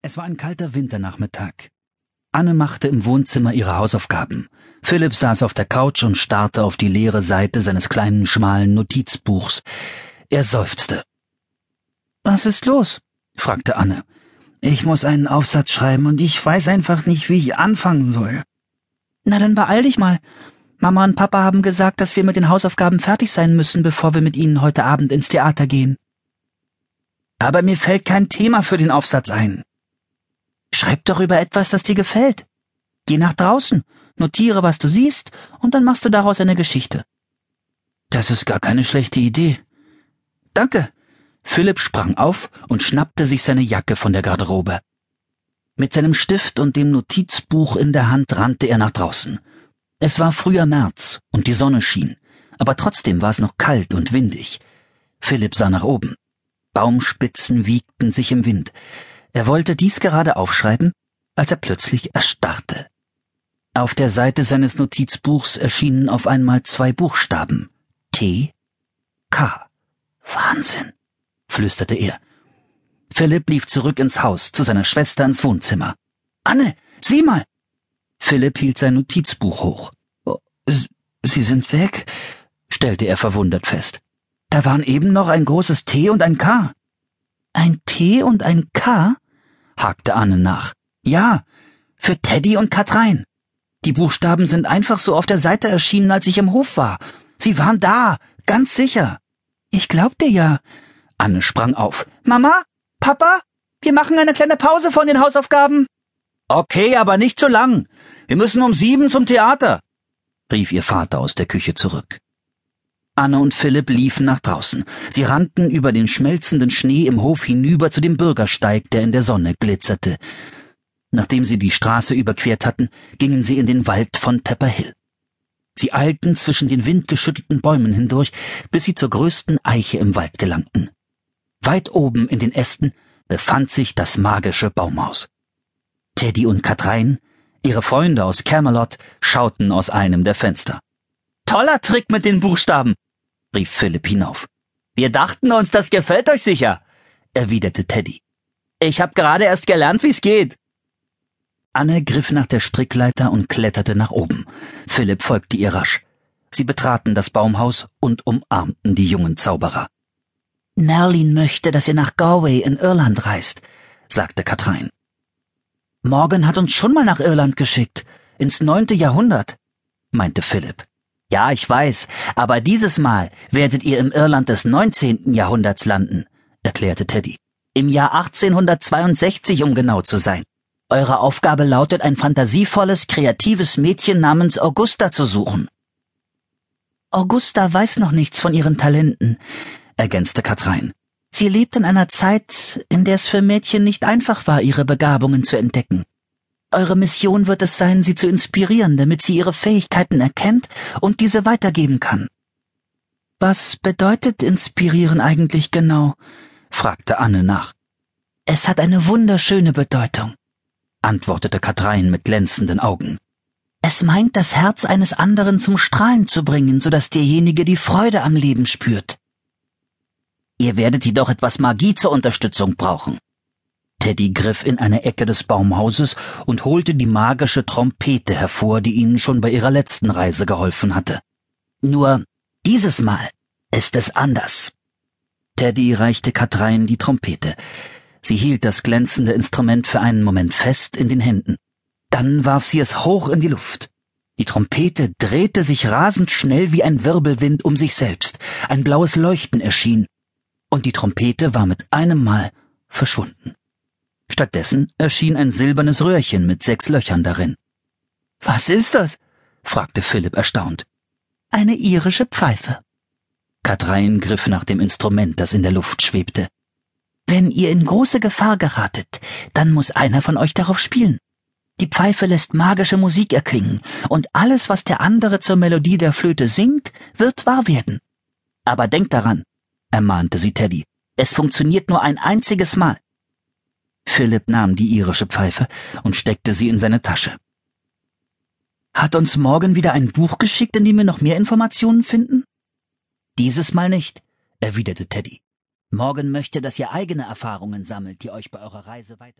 Es war ein kalter Winternachmittag. Anne machte im Wohnzimmer ihre Hausaufgaben. Philipp saß auf der Couch und starrte auf die leere Seite seines kleinen, schmalen Notizbuchs. Er seufzte. Was ist los? fragte Anne. Ich muss einen Aufsatz schreiben und ich weiß einfach nicht, wie ich anfangen soll. Na dann beeil dich mal. Mama und Papa haben gesagt, dass wir mit den Hausaufgaben fertig sein müssen, bevor wir mit ihnen heute Abend ins Theater gehen. Aber mir fällt kein Thema für den Aufsatz ein. Schreib doch über etwas, das dir gefällt. Geh nach draußen, notiere, was du siehst, und dann machst du daraus eine Geschichte. Das ist gar keine schlechte Idee. Danke. Philipp sprang auf und schnappte sich seine Jacke von der Garderobe. Mit seinem Stift und dem Notizbuch in der Hand rannte er nach draußen. Es war früher März und die Sonne schien, aber trotzdem war es noch kalt und windig. Philipp sah nach oben. Baumspitzen wiegten sich im Wind. Er wollte dies gerade aufschreiben, als er plötzlich erstarrte. Auf der Seite seines Notizbuchs erschienen auf einmal zwei Buchstaben T K. Wahnsinn, flüsterte er. Philipp lief zurück ins Haus, zu seiner Schwester ins Wohnzimmer. Anne, sieh mal! Philipp hielt sein Notizbuch hoch. Oh, Sie sind weg, stellte er verwundert fest. Da waren eben noch ein großes T und ein K. Ein T und ein K? hakte Anne nach. Ja, für Teddy und Katrein. Die Buchstaben sind einfach so auf der Seite erschienen, als ich im Hof war. Sie waren da, ganz sicher. Ich glaub dir ja. Anne sprang auf. Mama? Papa? Wir machen eine kleine Pause von den Hausaufgaben. Okay, aber nicht zu lang. Wir müssen um sieben zum Theater, rief ihr Vater aus der Küche zurück. Anne und Philipp liefen nach draußen. Sie rannten über den schmelzenden Schnee im Hof hinüber zu dem Bürgersteig, der in der Sonne glitzerte. Nachdem sie die Straße überquert hatten, gingen sie in den Wald von Pepper Hill. Sie eilten zwischen den windgeschüttelten Bäumen hindurch, bis sie zur größten Eiche im Wald gelangten. Weit oben in den Ästen befand sich das magische Baumhaus. Teddy und Katrein, ihre Freunde aus Camelot, schauten aus einem der Fenster. Toller Trick mit den Buchstaben, rief Philipp hinauf. Wir dachten uns, das gefällt euch sicher, erwiderte Teddy. Ich hab gerade erst gelernt, wie's geht. Anne griff nach der Strickleiter und kletterte nach oben. Philipp folgte ihr rasch. Sie betraten das Baumhaus und umarmten die jungen Zauberer. Merlin möchte, dass ihr nach Galway in Irland reist, sagte Katrein. Morgan hat uns schon mal nach Irland geschickt, ins neunte Jahrhundert, meinte Philipp. Ja, ich weiß, aber dieses Mal werdet ihr im Irland des neunzehnten Jahrhunderts landen, erklärte Teddy. Im Jahr 1862, um genau zu sein. Eure Aufgabe lautet, ein fantasievolles, kreatives Mädchen namens Augusta zu suchen. Augusta weiß noch nichts von ihren Talenten, ergänzte Katrein. Sie lebt in einer Zeit, in der es für Mädchen nicht einfach war, ihre Begabungen zu entdecken. Eure Mission wird es sein, sie zu inspirieren, damit sie ihre Fähigkeiten erkennt und diese weitergeben kann. Was bedeutet inspirieren eigentlich genau? fragte Anne nach. Es hat eine wunderschöne Bedeutung, antwortete Katrein mit glänzenden Augen. Es meint, das Herz eines anderen zum Strahlen zu bringen, so dass derjenige die Freude am Leben spürt. Ihr werdet jedoch etwas Magie zur Unterstützung brauchen. Teddy griff in eine Ecke des Baumhauses und holte die magische Trompete hervor, die ihnen schon bei ihrer letzten Reise geholfen hatte. Nur dieses Mal ist es anders. Teddy reichte Katrein die Trompete. Sie hielt das glänzende Instrument für einen Moment fest in den Händen. Dann warf sie es hoch in die Luft. Die Trompete drehte sich rasend schnell wie ein Wirbelwind um sich selbst. Ein blaues Leuchten erschien. Und die Trompete war mit einem Mal verschwunden. Stattdessen erschien ein silbernes Röhrchen mit sechs Löchern darin. Was ist das? fragte Philipp erstaunt. Eine irische Pfeife. Katrein griff nach dem Instrument, das in der Luft schwebte. Wenn ihr in große Gefahr geratet, dann muss einer von euch darauf spielen. Die Pfeife lässt magische Musik erklingen, und alles, was der andere zur Melodie der Flöte singt, wird wahr werden. Aber denkt daran, ermahnte sie Teddy, es funktioniert nur ein einziges Mal. Philipp nahm die irische Pfeife und steckte sie in seine Tasche. Hat uns morgen wieder ein Buch geschickt, in dem wir noch mehr Informationen finden? Dieses Mal nicht, erwiderte Teddy. Morgan möchte, dass ihr eigene Erfahrungen sammelt, die euch bei eurer Reise weiter